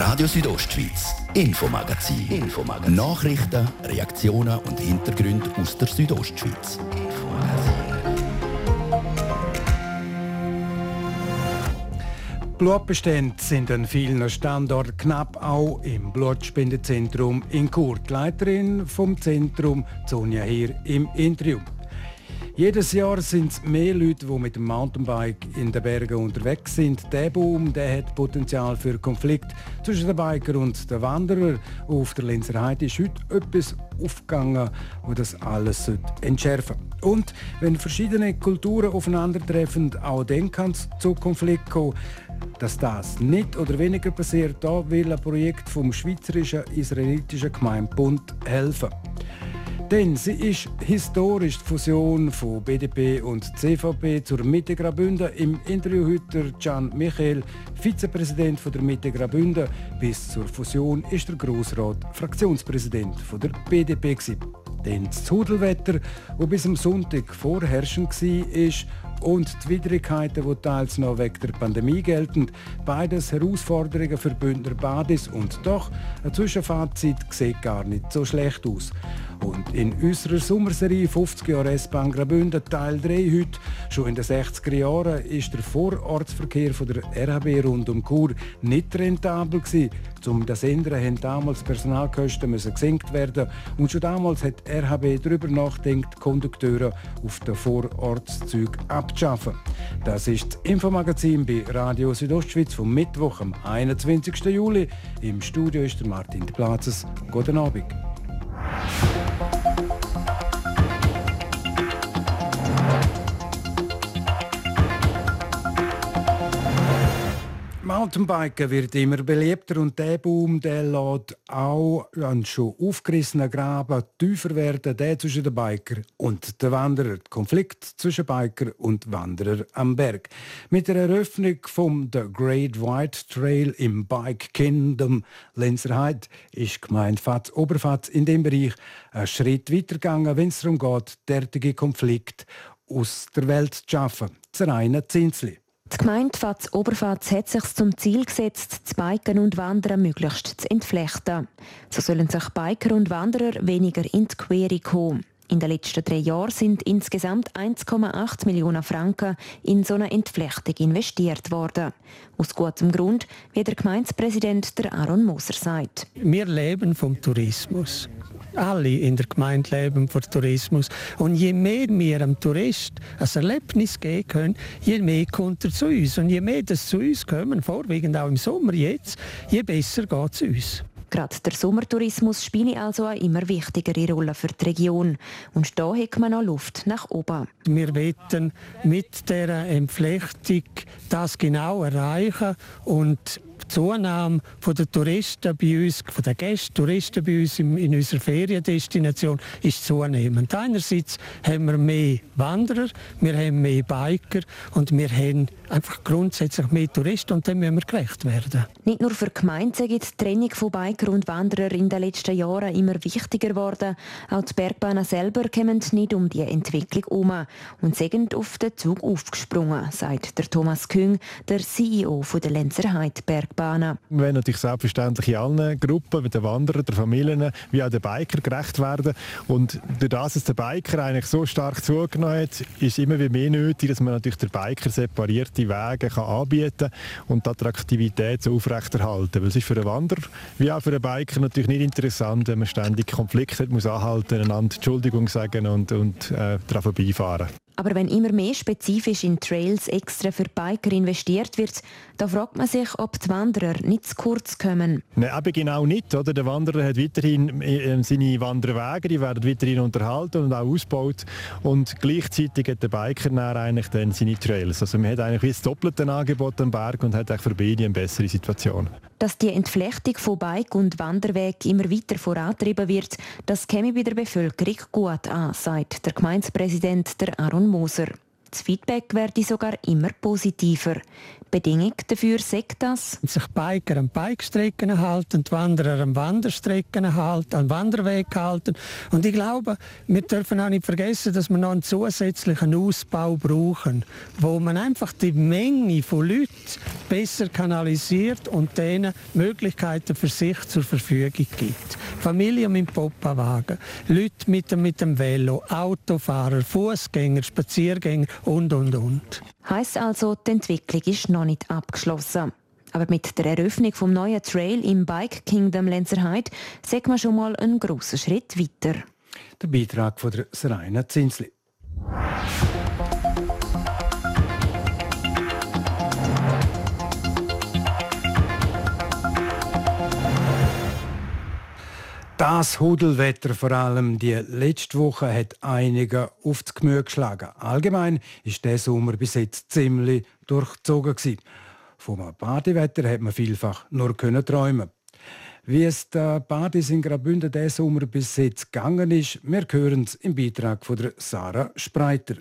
Radio Südostschweiz, Infomagazin. Infomagazin. Nachrichten, Reaktionen und Hintergründe aus der Südostschweiz. Blutbestände sind an vielen Standorten knapp, auch im Blutspendezentrum in. Die Leiterin vom Zentrum, Sonja Heer, im Interview. Jedes Jahr sind es mehr Leute, die mit dem Mountainbike in den Bergen unterwegs sind. Der Boom der hat Potenzial für Konflikt zwischen den Biker und den Wanderer. Auf der Linzer Heide ist heute etwas aufgegangen, wo das alles entschärfen sollte. Und wenn verschiedene Kulturen aufeinandertreffen, auch dann kann es zu Konflikt kommen. Dass das nicht oder weniger passiert, da will ein Projekt vom Schweizerischen Israelitischen Gemeindebund helfen. Denn sie ist historisch die Fusion von BDP und CVP zur Mitte Graubünden. Im Interview heute Can Michael, Vizepräsident der Mitte Graubünden. Bis zur Fusion ist der Grossrat Fraktionspräsident der BDP. Denn das Hudelwetter, das bis am Sonntag vorherrschend war, und die Widrigkeiten, die teils noch wegen der Pandemie gelten. Beides Herausforderungen für Bündner Badis und doch, ein Zwischenfazit sieht gar nicht so schlecht aus. Und in unserer Sommerserie 50 Jahre S-Bahn Graubünden Teil 3 heute, schon in den 60er Jahren, ist der Vorortsverkehr von der RHB rund um Chur nicht rentabel. Um das ändern, mussten damals Personalkosten müssen gesenkt werden und schon damals hat RHB darüber nachgedacht, Kondukteure auf den Vorortszügen abzuschaffen. Das ist das Infomagazin bei Radio Südostschweiz vom Mittwoch, am 21. Juli. Im Studio ist Martin de Platzes. Guten Abend. Thank you. Mountainbiken wird immer beliebter und der Boom der lässt auch an schon aufgerissenen Graben tiefer werden, der zwischen den Biker und den Wanderer. Der Konflikt zwischen Biker und Wanderer am Berg. Mit der Eröffnung vom The Great White Trail im Bike Kingdom Lenzerheide ist gemeint Fatz Oberfatz in dem Bereich einen Schritt weitergegangen, wenn es darum geht, derartige Konflikte aus der Welt zu schaffen. Das reine Zinsli. Die Gemeinde Fatz Oberfatz hat sich zum Ziel gesetzt, das Biken und Wandern möglichst zu entflechten. So sollen sich Biker und Wanderer weniger in die Quere kommen. In den letzten drei Jahren sind insgesamt 1,8 Millionen Franken in so eine Entflechtung investiert worden. Aus gutem Grund, wie der Gemeindepräsident der Aaron Moser sagt. Wir leben vom Tourismus alle in der Gemeinde leben vom Tourismus. Und je mehr wir am Tourist ein Erlebnis geben können, je mehr kommt er zu uns. Und je mehr das zu uns kommen, vorwiegend auch im Sommer jetzt, je besser geht es uns. Gerade der Sommertourismus spielt also eine immer wichtigere Rolle für die Region. Und da hat man noch Luft nach oben. Wir wollen mit dieser Entflechtung das genau erreichen und Zunahme der Touristen bei uns, von den Gästen, Touristen bei uns in, in unserer Feriendestination ist zunehmend. Einerseits haben wir mehr Wanderer, wir haben mehr Biker und wir haben einfach grundsätzlich mehr Touristen und dem müssen wir gerecht werden. Nicht nur für die Gemeinde ist die Trennung von Biker und Wanderer in den letzten Jahren immer wichtiger geworden. Auch die Bergbahnen selber kommen nicht um die Entwicklung herum und sind auf den Zug aufgesprungen, sagt der Thomas Küng, der CEO der Lenzer Heid Bergbahnen. Wir wollen natürlich selbstverständlich in allen Gruppen, mit den Wanderern, den Familien, wie auch den Biker gerecht werden. Und durch das, dass der Biker eigentlich so stark zugenommen hat, ist immer mehr nötig, dass man natürlich den Biker separiert gute Wege kann anbieten und die Attraktivität so aufrechterhalten. Weil es ist für einen Wanderer wie auch für einen Biker natürlich nicht interessant, wenn man ständig Konflikte hat, muss anhalten, einander Entschuldigung sagen und, und äh, daran vorbeifahren. Aber wenn immer mehr spezifisch in Trails extra für Biker investiert wird, da fragt man sich, ob die Wanderer nicht zu kurz kommen. Nein, aber genau nicht. Oder? Der Wanderer hat weiterhin äh, seine Wanderwege, die werden weiterhin unterhalten und auch ausgebaut. Und gleichzeitig hat der Biker dann eigentlich dann seine Trails. Also man hat eigentlich wie das doppelte Angebot am Berg und hat für beide eine bessere Situation. Dass die Entflechtung von Bike- und Wanderweg immer weiter vorantrieben wird, das käme bei der Bevölkerung gut an, sagt der Gemeindepräsident der Aaron Moser. Das Feedback werde sogar immer positiver. Bedingung dafür sagt das. Sich Biker an Bikestrecken halten, die Wanderer an Wanderstrecken halten, an Wanderweg halten. Und ich glaube, wir dürfen auch nicht vergessen, dass wir noch einen zusätzlichen Ausbau brauchen, wo man einfach die Menge von Leuten besser kanalisiert und denen Möglichkeiten für sich zur Verfügung gibt. Familien mit Poppawagen, Leute mit dem, mit dem Velo, Autofahrer, Fußgänger, Spaziergänger und, und, und. Heißt also, die Entwicklung ist noch nicht abgeschlossen. Aber mit der Eröffnung vom neuen Trail im Bike Kingdom Lenzerheide sieht man schon mal einen grossen Schritt weiter. Der Beitrag von der Seraina Zinsli. Das Hudelwetter vor allem die letzte Woche hat einige auf das Gemüse geschlagen. Allgemein ist der Sommer bis jetzt ziemlich durchzogen gewesen. Vom Badewetter hat man vielfach nur können träumen. Wie es der Badis in Graubünden diesen Sommer bis jetzt gegangen ist, wir hören es im Beitrag von Sarah Spreiter.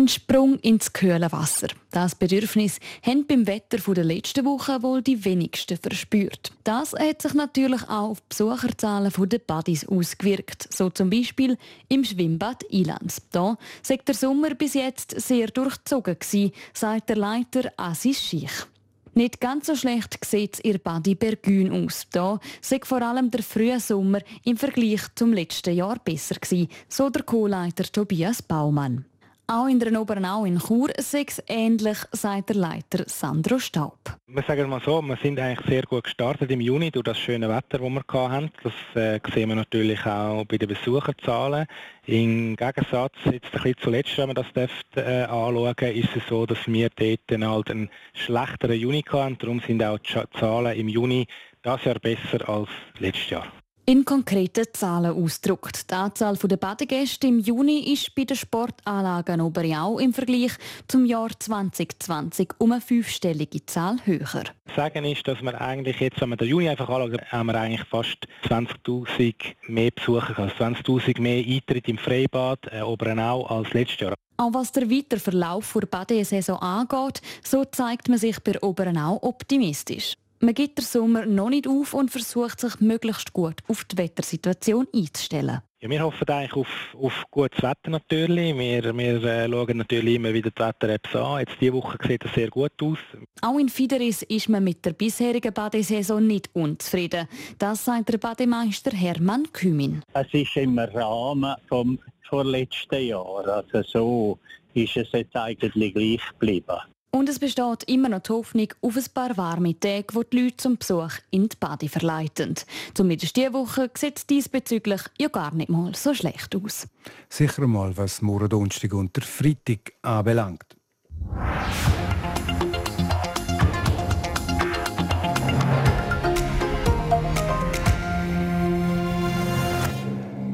Ein Sprung ins kühle Wasser. Das Bedürfnis haben beim Wetter der letzten Woche wohl die wenigsten verspürt. Das hat sich natürlich auch auf die Besucherzahlen der Badis ausgewirkt. So zum Beispiel im Schwimmbad Ilanz. Da sagt der Sommer bis jetzt sehr durchzogen gewesen, sagt der Leiter Asis Schich. Nicht ganz so schlecht sieht ihr Badi Bergün aus. Da sei vor allem der frühe Sommer im Vergleich zum letzten Jahr besser gewesen, so der Co-Leiter Tobias Baumann. Auch in der Obernau in Chur sei ähnlich, sagt der Leiter Sandro Staub. Wir sagen mal so, wir sind eigentlich sehr gut gestartet im Juni durch das schöne Wetter, das wir hatten. Das äh, sehen wir natürlich auch bei den Besucherzahlen. Im Gegensatz jetzt ein bisschen zuletzt, wenn man das dürfte, äh, anschauen, ist es so, dass wir dort halt einen schlechteren Juni hatten. Darum sind auch die Zahlen im Juni das Jahr besser als letztes Jahr. In konkreten Zahlen ausgedrückt. Die Anzahl der Badegäste im Juni ist bei den Sportanlagen Oberjau im Vergleich zum Jahr 2020 um eine fünfstellige Zahl höher. Sagen ist, dass wir eigentlich jetzt, wenn wir den Juni einfach anschauen, haben wir eigentlich fast 20.000 mehr Besucher, also 20.000 mehr Eintritte im Freibad äh, Oberjau als letztes Jahr. Auch was der weiteren Verlauf der Badesaison angeht, so zeigt man sich bei Oberenau optimistisch. Man gibt den Sommer noch nicht auf und versucht sich möglichst gut auf die Wettersituation einzustellen. Ja, wir hoffen eigentlich auf, auf gutes Wetter natürlich. Wir, wir äh, schauen natürlich immer wieder die Wetter-Apps an. Jetzt diese Woche sieht es sehr gut aus. Auch in Fideris ist man mit der bisherigen Badesaison nicht unzufrieden. Das sagt der Bademeister Hermann Kümin. Es ist im Rahmen vom vorletzten Jahr. Also so ist es jetzt eigentlich gleich geblieben. Und es besteht immer noch die Hoffnung auf ein paar warme Tage, die die Leute zum Besuch in die Bade verleiten. Zumindest diese Woche sieht es diesbezüglich ja gar nicht mal so schlecht aus. Sicher mal, was morgen Donnerstag und der Freitag anbelangt.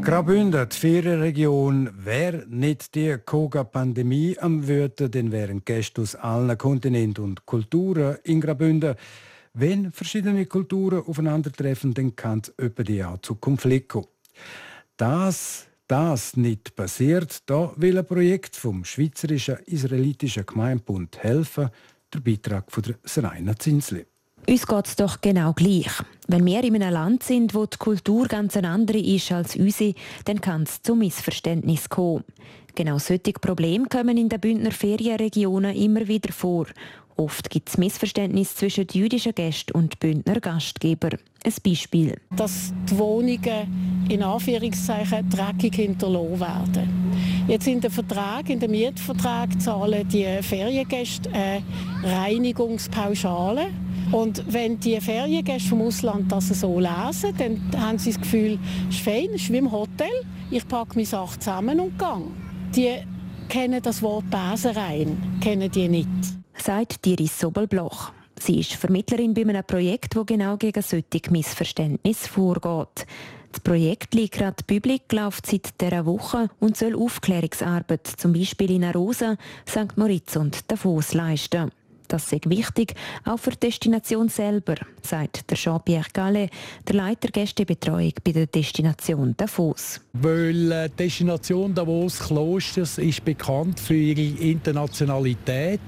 Graubünden, die Ferienregion, wäre nicht die Koga-Pandemie am Wörter, dann wären Gäste aus allen Kontinenten und Kulturen in Graubünden. Wenn verschiedene Kulturen aufeinandertreffen, dann kann es die auch zu Konflikten kommen. Dass das nicht passiert, da will ein Projekt vom Schweizerischen Israelitischen Gemeindebund helfen, der Beitrag von der Seraina Zinsli. Uns geht es doch genau gleich. Wenn wir in einem Land sind, wo die Kultur ganz eine andere ist als unsere, dann kann es zu Missverständnissen kommen. Genau solche Probleme kommen in den Bündner Ferienregionen immer wieder vor. Oft gibt es Missverständnisse zwischen jüdischen Gästen und Bündner Gastgeber. Ein Beispiel. Dass die Wohnungen in Anführungszeichen dreckig hinterlassen werden. Jetzt in dem Vertrag, in dem Mietvertrag zahlen die Feriengäste eine Reinigungspauschale und wenn die Feriengäste vom Ausland das so lesen, dann haben sie das Gefühl, es ist fein, es ist wie im Hotel, ich packe meine Sachen zusammen und gehe. Die kennen das Wort Baserein, kennen die nicht. Sagt Iris Sobelbloch. Sie ist Vermittlerin bei einem Projekt, das genau gegen solche Missverständnisse vorgeht. Das Projekt Liegrat Publik läuft seit dieser Woche und soll Aufklärungsarbeit, zum Beispiel in Arosa, St. Moritz und Davos leisten. Das ist wichtig, auch für die Destination selber, sagt der Jean-Pierre Gallet, der Leiter Gästebetreuung bei der Destination Davos. Weil äh, die Destination Davos Klosters ist bekannt für ihre Internationalität.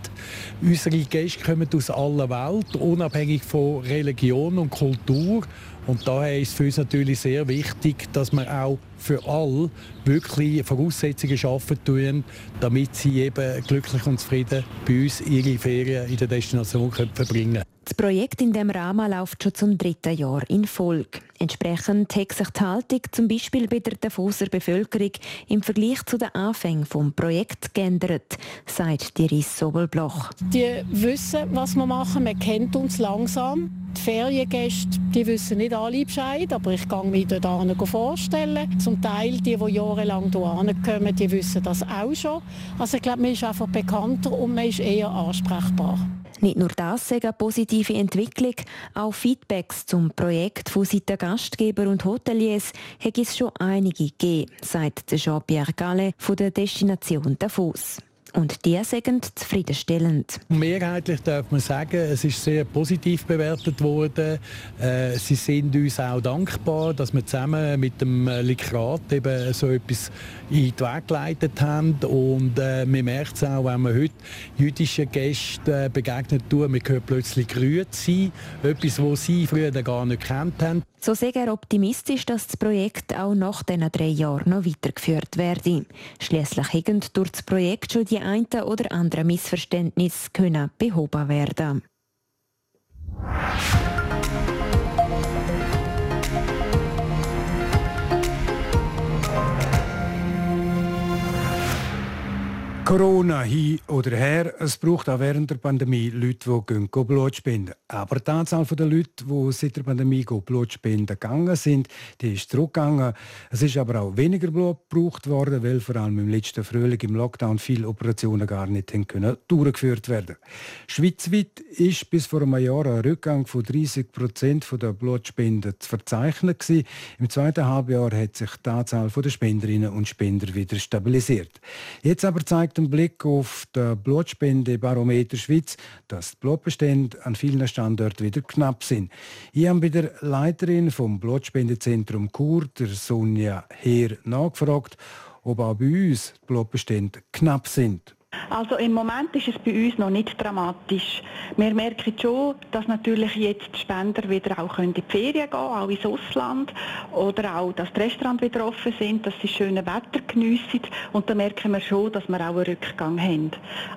Unsere Gäste kommen aus aller Welt, unabhängig von Religion und Kultur. Und daher ist es für uns natürlich sehr wichtig, dass wir auch für alle wirklich Voraussetzungen schaffen tun, damit sie eben glücklich und zufrieden bei uns ihre Ferien in der Destination verbringen können. Das Projekt in dem Rahmen läuft schon zum dritten Jahr in Folge. Entsprechend hat sich die Haltung zum Beispiel bei der Davoser Bevölkerung im Vergleich zu den Anfängen des Projekts geändert, sagt Iris Sobelbloch. Die wissen, was wir machen, man kennt uns langsam. Die Feriengäste die wissen nicht alle Bescheid, aber ich gehe mich dort vorstellen. Zum Teil die, die jahrelang hierher kommen, die wissen das auch schon. Also ich glaube, man ist einfach bekannter und man ist eher ansprechbar. Nicht nur das ist eine positive Entwicklung, auch Feedbacks zum Projekt von Seiten Gastgeber und Hoteliers hat es schon einige gegeben, sagt Jean-Pierre Gallet von der Destination Davos. Und die sagen zufriedenstellend. Mehrheitlich darf man sagen, es ist sehr positiv bewertet worden. Äh, sie sind uns auch dankbar, dass wir zusammen mit dem Likrat eben so etwas in die Wege geleitet haben. Und äh, man merkt es auch, wenn man heute jüdischen Gästen äh, begegnet, man hört plötzlich Grüezi, etwas, was sie früher gar nicht kennt haben. So sehr er optimistisch, dass das Projekt auch nach diesen drei Jahren noch weitergeführt werde. Schließlich hätten durch das Projekt schon die einen oder anderen Missverständnisse behoben werden Corona hin oder her, es braucht auch während der Pandemie Leute, die gehen, Blut spenden. Aber die Anzahl der Leute, die seit der Pandemie Blut spenden gegangen sind, die ist zurückgegangen. Es ist aber auch weniger Blut gebraucht worden, weil vor allem im letzten Frühling im Lockdown viele Operationen gar nicht können durchgeführt werden Schweizweit ist bis vor einem Jahr ein Rückgang von 30 Prozent der Blutspenden zu verzeichnen. Gewesen. Im zweiten Halbjahr hat sich die Anzahl der Spenderinnen und Spender wieder stabilisiert. Jetzt aber zeigt ein Blick auf den Blutspendebarometer Schweiz, dass die Blutbestände an vielen Standorten wieder knapp sind. Ich habe bei der Leiterin vom Blutspendezentrum Chur, der Sonja Heer, nachgefragt, ob auch bei uns die Blutbestände knapp sind. Also im Moment ist es bei uns noch nicht dramatisch. Wir merken schon, dass natürlich jetzt die Spender wieder auch in die Ferien gehen auch ins Ausland oder auch, dass die Restaurants wieder offen sind, dass sie schöne Wetter geniessen und da merken wir schon, dass wir auch einen Rückgang haben.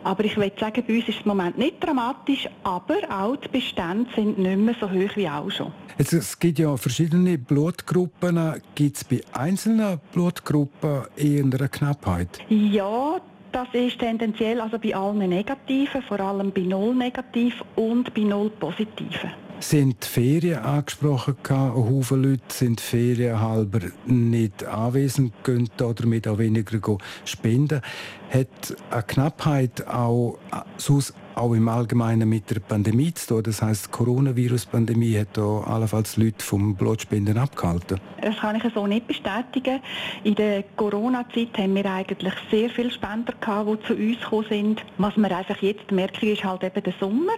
Aber ich würde sagen, bei uns ist es im Moment nicht dramatisch, aber auch die Bestände sind nicht mehr so hoch wie auch schon. Jetzt, es gibt ja verschiedene Blutgruppen. Gibt es bei einzelnen Blutgruppen eher eine Knappheit? Ja, das ist tendenziell also bei allen Negativen, vor allem bei Null Negativ und bei Null Positiven. Sind Ferien angesprochen? Ein Haufen Leute sind ferienhalber nicht anwesend, gehen damit auch weniger spenden. Hat eine Knappheit auch sonst auch im Allgemeinen mit der Pandemie zu tun. Das heißt, die Coronavirus-Pandemie hat da allenfalls Leute vom Blutspenden abgehalten. Das kann ich so nicht bestätigen. In der Corona-Zeit haben wir eigentlich sehr viele Spender gehabt, die zu uns gekommen sind. Was wir einfach jetzt merken, ist halt eben der Sommer.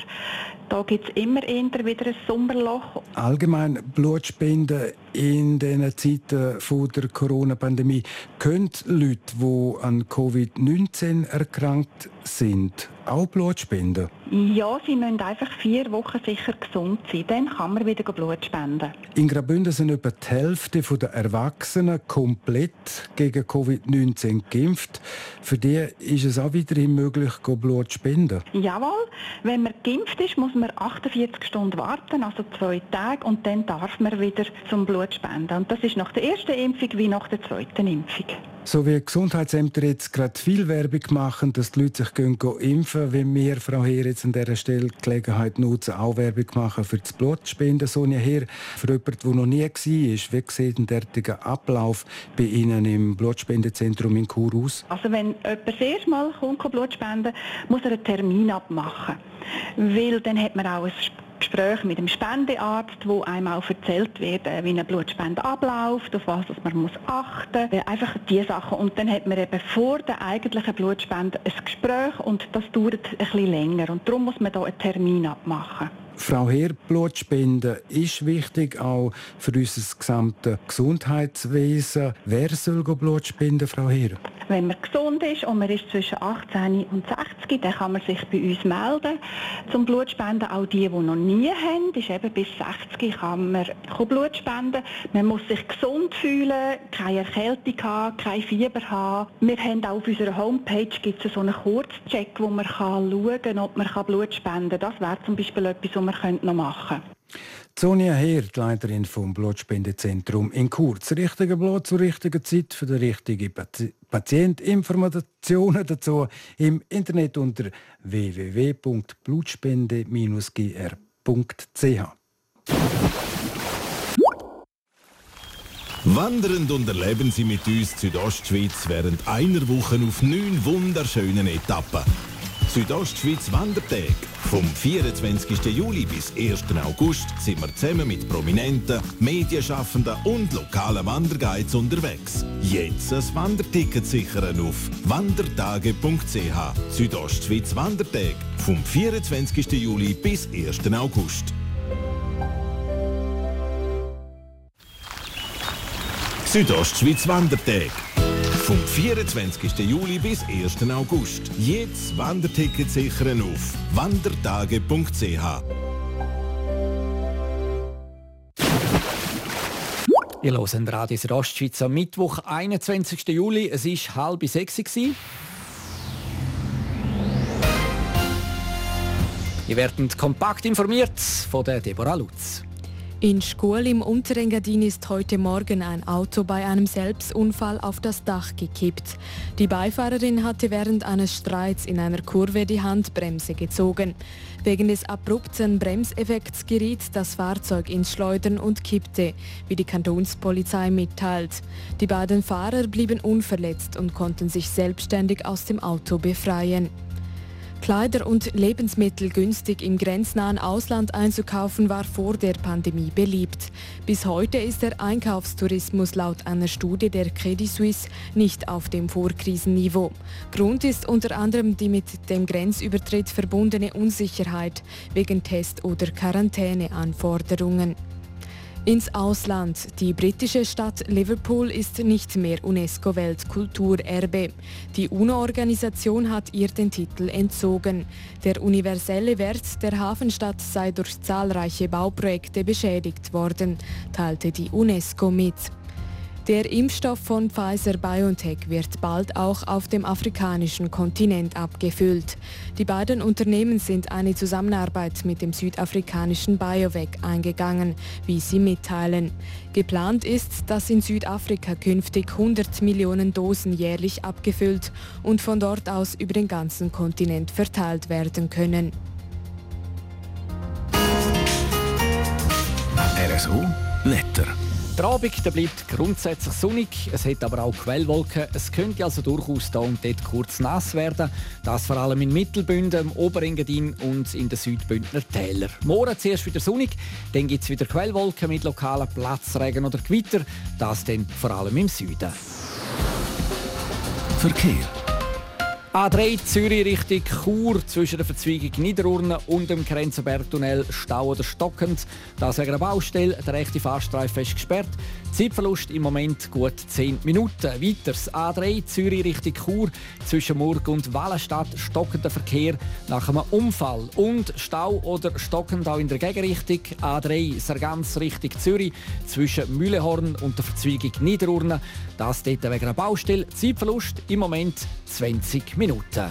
Da gibt es immer eher wieder ein Sommerloch. Allgemein Blutspenden in den Zeiten von der Corona-Pandemie können Leute, die an Covid-19 erkrankt sind, auch Blut spenden? Ja, sie müssen einfach vier Wochen sicher gesund sein. Dann kann man wieder Blut spenden. In Graubünden sind etwa die Hälfte der Erwachsenen komplett gegen Covid-19 geimpft. Für die ist es auch weiterhin möglich, Blut zu spenden. Jawohl. Wenn man geimpft ist, muss man 48 Stunden warten, also zwei Tage, und dann darf man wieder zum Blut spenden. Und das ist nach der ersten Impfung wie nach der zweiten Impfung. So wie Gesundheitsämter jetzt gerade viel Werbung machen, dass die Leute sich gehen, gehen impfen, wenn wir, Frau Heer, jetzt an dieser Stelle die Gelegenheit nutzen, auch Werbung machen für das Blutspenden. Sonja Heer, für jemanden, der noch nie war, wie sieht ein derartiger Ablauf bei Ihnen im Blutspendezentrum in Chur aus? Also wenn jemand das erste Mal kommt, Blut spenden muss er einen Termin abmachen. Weil dann hat man auch ein Gespräch mit dem Spendearzt, wo einem auch erzählt wird, äh, wie eine Blutspende abläuft, auf was man muss achten muss. Äh, einfach diese Sachen. Und dann hat man eben vor der eigentlichen Blutspende ein Gespräch und das dauert ein bisschen länger. Und darum muss man da einen Termin abmachen. Frau Herr, Blutspenden ist wichtig, auch für unser gesamtes Gesundheitswesen. Wer soll Blut spenden, Frau Herr? Wenn man gesund ist und man ist zwischen 18 und 60, dann kann man sich bei uns melden zum Blutspenden. Auch die, die noch nie haben, ist eben bis 60 kann man Blut spenden. Man muss sich gesund fühlen, keine Erkältung haben, kein Fieber haben. Wir haben auch auf unserer Homepage gibt es so einen Kurzcheck, wo man kann schauen kann, ob man Blut spenden kann. Das wäre zum Beispiel etwas, was wir noch machen können. Sonja Heer, die Leiterin vom Blutspendezentrum in Chur. Das richtige Blut zur richtigen Zeit für den richtigen Patient. Informationen dazu im Internet unter www.blutspende-gr.ch. Wandernd und erleben Sie mit uns Südostschweiz während einer Woche auf neun wunderschönen Etappen. Südostschweiz Wandertag. Vom 24. Juli bis 1. August sind wir zusammen mit Prominenten, Medienschaffenden und lokalen Wanderguides unterwegs. Jetzt ein Wanderticket sichern auf wandertage.ch. Südostschweiz Wandertag. Vom 24. Juli bis 1. August. Südostschweiz Wandertag. Vom 24. Juli bis 1. August. Jetzt Wanderticket sichern auf wandertage.ch. Ihr hört Radio Südostschweiz am Mittwoch, 21. Juli. Es war halb sechs. Ihr werdet kompakt informiert von der Deborah Lutz. In Schkuhl im Unterengadin ist heute Morgen ein Auto bei einem Selbstunfall auf das Dach gekippt. Die Beifahrerin hatte während eines Streits in einer Kurve die Handbremse gezogen. Wegen des abrupten Bremseffekts geriet das Fahrzeug ins Schleudern und kippte, wie die Kantonspolizei mitteilt. Die beiden Fahrer blieben unverletzt und konnten sich selbstständig aus dem Auto befreien. Kleider und Lebensmittel günstig im grenznahen Ausland einzukaufen war vor der Pandemie beliebt. Bis heute ist der Einkaufstourismus laut einer Studie der Credit Suisse nicht auf dem Vorkrisenniveau. Grund ist unter anderem die mit dem Grenzübertritt verbundene Unsicherheit wegen Test- oder Quarantäneanforderungen. Ins Ausland. Die britische Stadt Liverpool ist nicht mehr UNESCO-Weltkulturerbe. Die UNO-Organisation hat ihr den Titel entzogen. Der universelle Wert der Hafenstadt sei durch zahlreiche Bauprojekte beschädigt worden, teilte die UNESCO mit. Der Impfstoff von Pfizer BioNTech wird bald auch auf dem afrikanischen Kontinent abgefüllt. Die beiden Unternehmen sind eine Zusammenarbeit mit dem südafrikanischen BioVec eingegangen, wie sie mitteilen. Geplant ist, dass in Südafrika künftig 100 Millionen Dosen jährlich abgefüllt und von dort aus über den ganzen Kontinent verteilt werden können. RSO Wetter. Der Abend der bleibt grundsätzlich sonnig, es hat aber auch Quellwolken. Es könnte also durchaus da und dort kurz nass werden. Das vor allem in Mittelbünden, im Oberengadin und in den Südbündner Tälern. Morgen zuerst wieder sonnig, dann gibt es wieder Quellwolken mit lokalen Platzregen oder Gewitter. Das dann vor allem im Süden. Verkehr. A3 Zürich Richtung Chur zwischen der Verzweigung Niederurne und dem Grenzenbergtunnel Stau oder stockend. Das wegen einer Baustelle. Der rechte Fahrstreifen ist gesperrt. Zeitverlust im Moment gut 10 Minuten. Weiters A3 Zürich Richtung Chur zwischen Murg und Wallenstadt stockender Verkehr nach einem Unfall und Stau oder stockend auch in der Gegenrichtung. A3 Sargans Richtung Zürich zwischen Mühlehorn und der Verzweigung Niederurne. Das dort wegen einer Baustelle. Zeitverlust im Moment 20 Minuten.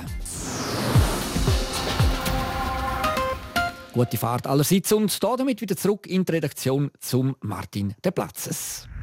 Gute Fahrt allerseits und damit wieder zurück in die Redaktion zum Martin de Platzes.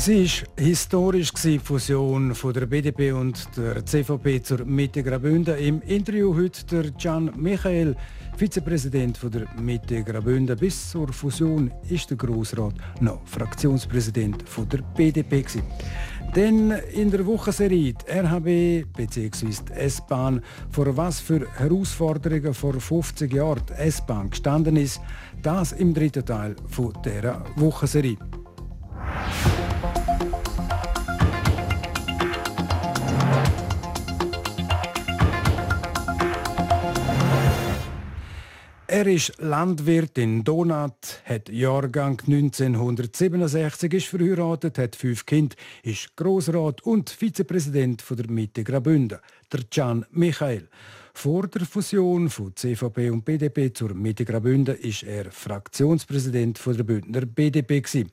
Sie war historisch, die Fusion von der BDP und der CVP zur Mitte Graubünden. Im Interview heute der Gian Michael, Vizepräsident von der Mitte Graubünden. Bis zur Fusion ist der Grossrat noch Fraktionspräsident von der BDP. Denn in der Wochenserie die RHB bzw. S-Bahn vor was für Herausforderungen vor 50 Jahren die S-Bahn gestanden ist, das im dritten Teil von dieser Wochenserie. Er ist Landwirt in Donat, hat Jahrgang 1967, ist verheiratet, hat fünf Kinder, ist Grossrat und Vizepräsident der Mitte Graubünden, der Can Michael. Vor der Fusion von CVP und BDP zur Mitte Graubünden ist er Fraktionspräsident der Bündner BDP.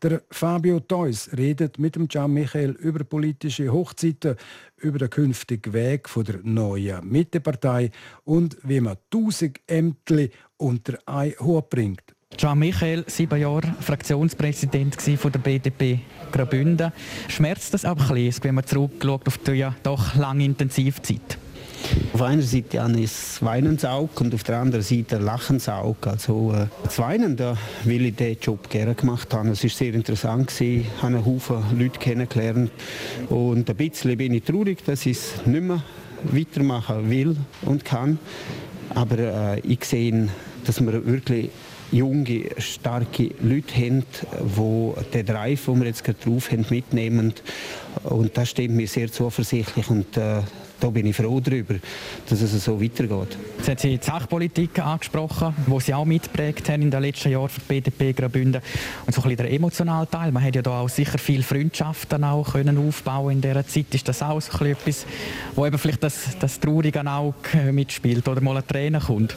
Der Fabio Theus redet mit dem Gian Michael über politische Hochzeiten, über den künftigen Weg der neuen Mittepartei und wie man 1000 Ämter unter ein Hut bringt. Gian Michael, sieben Jahre Fraktionspräsident der BDP Graubünden. Schmerzt das aber ein bisschen, wenn man zurückschaut auf die ja doch lange Intensivzeit? Auf einer Seite ist Weinensaug und auf der anderen Seite Lachensaug. Also äh, das Weinen, da will ich den Job gerne gemacht haben. Es war sehr interessant, gewesen. ich habe einen Haufen Leute kennengelernt und ein bisschen bin ich traurig, dass ich es nicht mehr weitermachen will und kann. Aber äh, ich sehe, dass wir wirklich junge, starke Leute haben, die den Drive, den wir jetzt gerade drauf haben, mitnehmen. Und das stimmt mir sehr zuversichtlich. Und äh, da bin ich froh darüber, dass es so weitergeht. Jetzt haben Sie die Sachpolitik angesprochen, die Sie auch mitgeprägt haben in den letzten Jahren für die BDP Graubünden. Und so ein bisschen der emotionale Teil. Man hat ja da auch sicher viele Freundschaften auch können aufbauen in dieser Zeit. Ist das auch so ein etwas, wo eben vielleicht das, das traurige Auge äh, mitspielt oder mal ein Tränen kommt?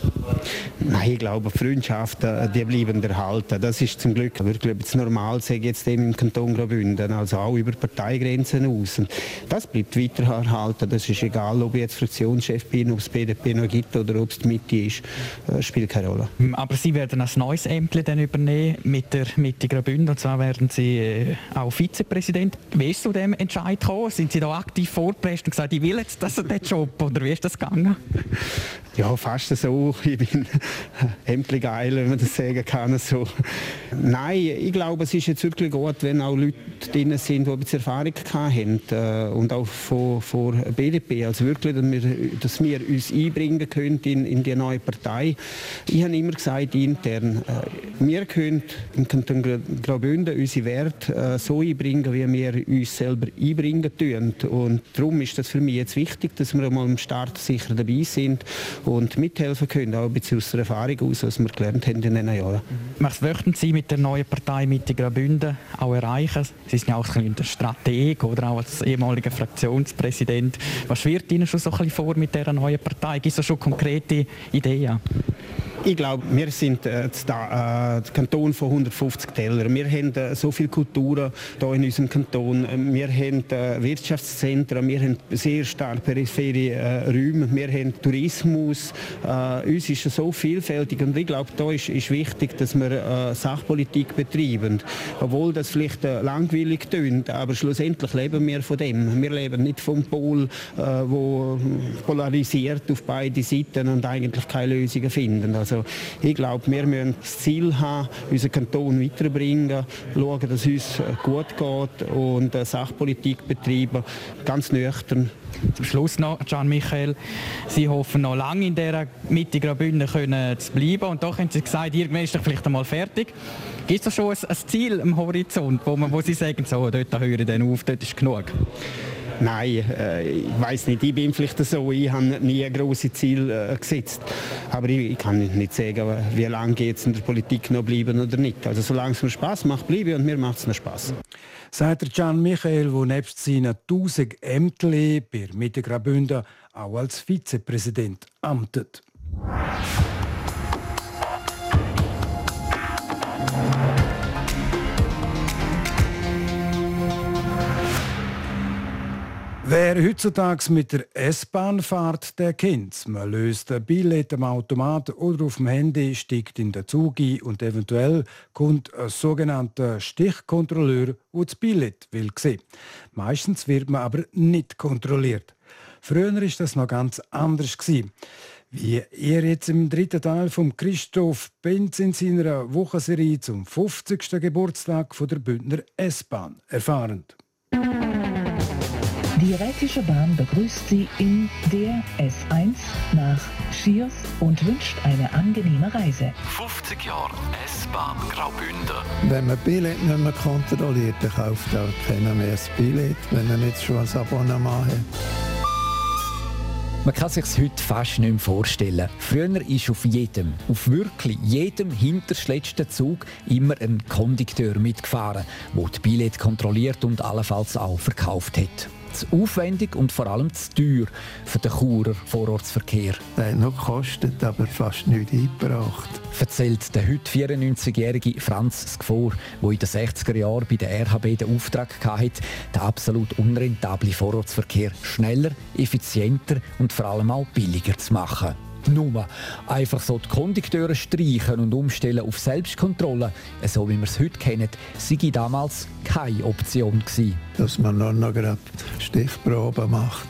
Nein, ich glaube, Freundschaften, die bleiben erhalten. Das ist zum Glück wirklich das normal, sage ich jetzt im Kanton Graubünden, also auch über Parteigrenzen aus. Und das bleibt weiter erhalten. Das ist egal, ob ich jetzt Fraktionschef bin, ob es BDP noch gibt oder ob es die Mitte ist, äh, spielt keine Rolle. Aber Sie werden ein neues Ämter dann übernehmen mit der Mitte Graubünden und zwar werden Sie äh, auch Vizepräsident. Wie ist zu dem Entscheid gekommen? Sind Sie da aktiv vorgepresst und gesagt, ich will jetzt das, den Job oder wie ist das gegangen? Ja, fast so. Ich bin endlich geil, wenn man das sagen kann. So. Nein, ich glaube, es ist jetzt wirklich gut, wenn auch Leute drin sind, die ein bisschen Erfahrung haben äh, und auch von, von BDP. Also wirklich, dass wir, dass wir uns einbringen können in, in die neue Partei. Ich habe immer gesagt, intern, äh, wir können im Kanton Graubünden unsere Werte äh, so einbringen, wie wir uns selber einbringen tun. Und darum ist das für mich jetzt wichtig, dass wir mal am Start sicher dabei sind und mithelfen können, auch ein bisschen aus der Erfahrung aus, was wir gelernt haben in diesen Jahren. Was möchten Sie mit der neuen Partei Mitte Graubünden auch erreichen? Sie sind ja auch ein Strateg oder auch als ehemaliger Fraktionspräsident. Was schwirrt Ihnen schon so ein bisschen vor mit dieser neuen Partei? Gibt es schon konkrete Ideen? Ich glaube, wir sind äh, der äh, Kanton von 150 Tellern. Wir haben äh, so viele Kulturen hier in unserem Kanton. Wir haben äh, Wirtschaftszentren, wir haben sehr stark periphere Räume, wir haben Tourismus. Uns ist so vielfältig und ich glaube, da ist, ist wichtig, dass wir Sachpolitik betreiben. Obwohl das vielleicht langweilig tönt, aber schlussendlich leben wir von dem. Wir leben nicht vom Pol, wo polarisiert auf beide Seiten und eigentlich keine Lösungen finden. Also also ich glaube, wir müssen das Ziel haben, unseren Kanton weiterbringen, schauen, dass es uns gut geht und Sachpolitik betreiben, ganz nüchtern. Zum Schluss noch, Gian Michael, Sie hoffen noch lange in dieser Mitte Graubünden können zu bleiben und doch haben Sie gesagt, irgendwann ist es vielleicht einmal fertig. Gibt es schon ein, ein Ziel am Horizont, wo, man, wo Sie sagen, so, dort höre ich dann auf, dort ist genug? Nein, äh, ich weiß nicht. Ich bin vielleicht so. Ich habe nie ein grosses Ziel äh, gesetzt. Aber ich, ich, kann nicht sagen, wie lange jetzt in der Politik noch bleiben oder nicht. Also solange es mir Spaß macht, bleibe ich und mir macht es mir Spaß. Sagt der Gian Michael, der nebst seinen 1000 Ämtern bei Mitte Graubünden auch als Vizepräsident amtet. Wer heutzutage mit der S-Bahn fährt, der kennt Man löst ein Billett am Automat oder auf dem Handy, steigt in den Zug ein und eventuell kommt ein sogenannter Stichkontrolleur, der das Billett will sehen. Meistens wird man aber nicht kontrolliert. Früher war das noch ganz anders. Wie ihr jetzt im dritten Teil von Christoph Benz in seiner Wochenserie zum 50. Geburtstag der Bündner S-Bahn erfahren. Die Rätische Bahn begrüßt Sie in der S1 nach Schiers und wünscht eine angenehme Reise. 50 Jahre S-Bahn Graubünden. Wenn man Billett nicht mehr kontrolliert, dann kauft auch keiner mehr das Billett, wenn er nicht schon ein Abonnement hat. Man kann sich heute fast nicht mehr vorstellen. Früher ist auf jedem, auf wirklich jedem hinterletzten Zug immer ein Kondukteur mitgefahren, der die Billett kontrolliert und allenfalls auch verkauft hat zu aufwendig und vor allem zu teuer für den Churer Vorortsverkehr. Der hat noch gekostet, aber fast nichts eingebracht. Erzählt der heute 94-jährige Franz Skfor, der in den 60er Jahren bei der RHB den Auftrag hatte, den absolut unrentablen Vorortsverkehr schneller, effizienter und vor allem auch billiger zu machen nur einfach so die Kondukteure streichen und umstellen auf Selbstkontrolle, so wie wir es heute kennen, sei damals keine Option gewesen. Dass man nur noch gerade Stichproben macht.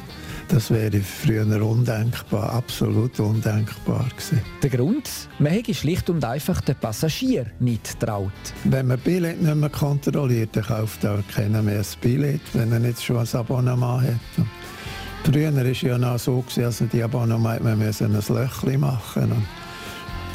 Das wäre früher undenkbar, absolut undenkbar gewesen. Der Grund? Man hätte schlicht und einfach den Passagier nicht traut. Wenn man Billett nicht mehr kontrolliert, dann kauft auch keiner mehr das Billett, wenn er nicht schon ein Abonnement hat. Früher war es ja noch so, dass die Abonnement man ein Löchchen machen und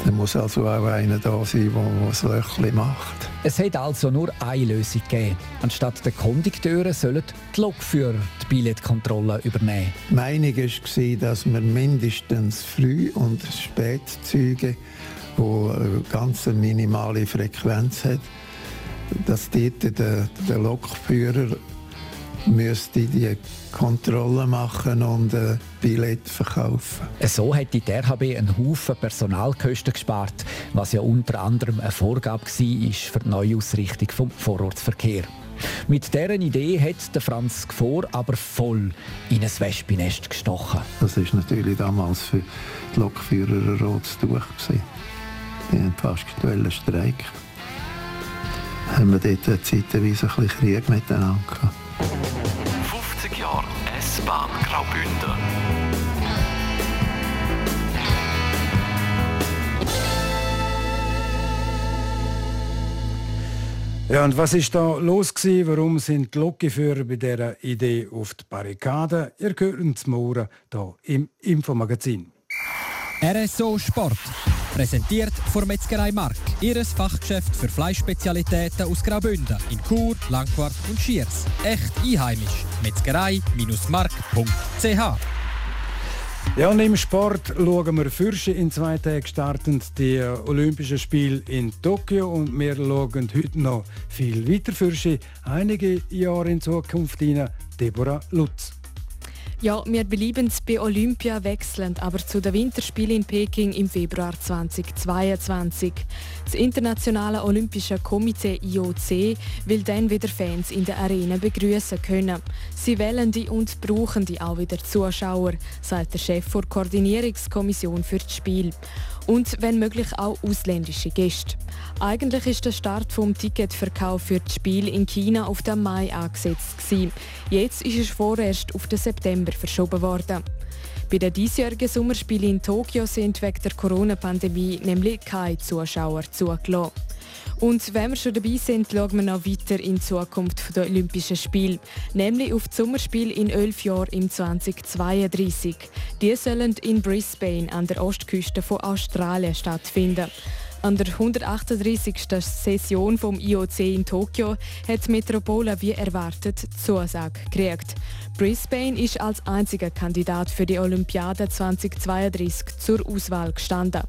dann muss also auch einer da sein, der ein Löchchen macht. Es hat also nur eine Lösung gegeben. Anstatt der Kondukteure sollen die Lokführer die Billetkontrolle übernehmen. Die Meinung war, dass man mindestens Früh- und Spätzüge, die eine ganz minimale Frequenz hat, dass dort der, der Lokführer müsste die Kontrolle machen und ein Billett verkaufen. So hat die RHB einen Haufen Personalkosten gespart, was ja unter anderem eine Vorgabe war für die Neuausrichtung vom Vorortsverkehr. Mit dieser Idee hat der Franz Gvor aber voll in ein Wespennest gestochen. Das war natürlich damals für die Lokführer ein rotes Tuch. Die haben fast streiken. Haben wir dort zeitweise ein bisschen Krieg miteinander gehabt. 50 Jahre S-Bahn Graubünden. Ja, und was ist da los gewesen? Warum sind die Lokführer bei dieser Idee auf die Barrikaden? Ihr hört uns morgen hier im Infomagazin. RSO Sport. Präsentiert von Metzgerei Mark. Ihres Fachgeschäft für Fleischspezialitäten aus Graubünden in Chur, Langquart und Schiers. Echt einheimisch. Metzgerei-mark.ch ja, und im Sport schauen wir Fürsche in zwei Tagen starten die Olympischen Spiele in Tokio und wir schauen heute noch viel weiter Fürsche, einige Jahre in Zukunft rein. Deborah Lutz. Ja, wir bleiben bei Olympia wechselnd, aber zu den Winterspielen in Peking im Februar 2022. Das Internationale Olympische Komitee IOC will dann wieder Fans in der Arena begrüßen können. Sie wählen die und brauchen die auch wieder Zuschauer, sagt der Chef der Koordinierungskommission für das Spiel und wenn möglich auch ausländische Gäste. Eigentlich ist der Start vom Ticketverkauf für das Spiel in China auf den Mai angesetzt gewesen. Jetzt ist es vorerst auf den September verschoben worden. Bei den diesjährigen Sommerspielen in Tokio sind wegen der Corona-Pandemie nämlich keine Zuschauer zugelassen. Und wenn wir schon dabei sind, schauen wir noch weiter in die Zukunft der Olympischen Spiele, nämlich auf das Sommerspiel in elf Jahren im 2032. Die sollen in Brisbane an der Ostküste von Australien stattfinden. An der 138. Session vom IOC in Tokio hat Metropole wie erwartet Zusage gekriegt. Brisbane ist als einziger Kandidat für die Olympiade 2032 zur Auswahl gestanden.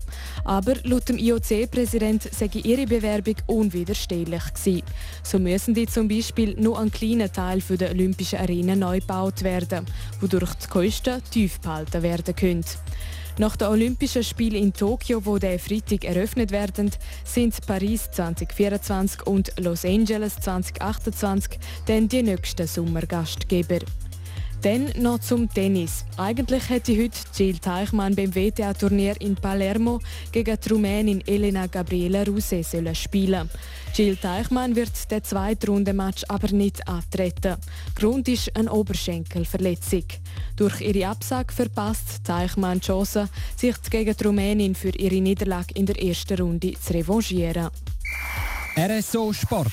Aber laut dem IOC-Präsident sei ihre Bewerbung unwiderstehlich gewesen. So müssen die zum Beispiel nur ein kleiner Teil für die Olympische Arena neu gebaut werden, wodurch die Kosten tief behalten werden können. Nach den Olympischen Spielen in Tokio, wo der Freitag eröffnet werden, sind Paris 2024 und Los Angeles 2028 dann die nächsten Sommergastgeber. Dann noch zum Tennis. Eigentlich hätte heute Jill Teichmann beim WTA-Turnier in Palermo gegen die Rumänin Elena Gabriela Ruse spielen Jill Teichmann wird den Zweitrundenmatch aber nicht antreten. Grund ist eine Oberschenkelverletzung. Durch ihre Absage verpasst Teichmann die Chance, sich gegen die Rumänin für ihre Niederlage in der ersten Runde zu revanchieren. RSO Sport.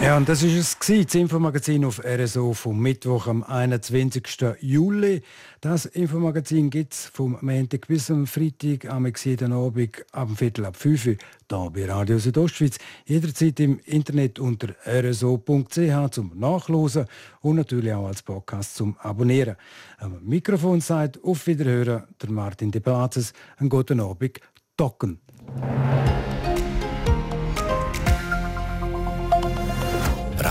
ja, und das war es, das Infomagazin auf RSO vom Mittwoch am 21. Juli. Das Infomagazin gibt es vom Montag bis am Freitag, am jeden Abend ab Viertel ab 5 Uhr, hier bei Radio Südostschweiz. Jederzeit im Internet unter rso.ch zum Nachlesen und natürlich auch als Podcast zum Abonnieren. Am Mikrofon sagt auf Wiederhören der Martin De Bazes. Einen guten Abend, Docken.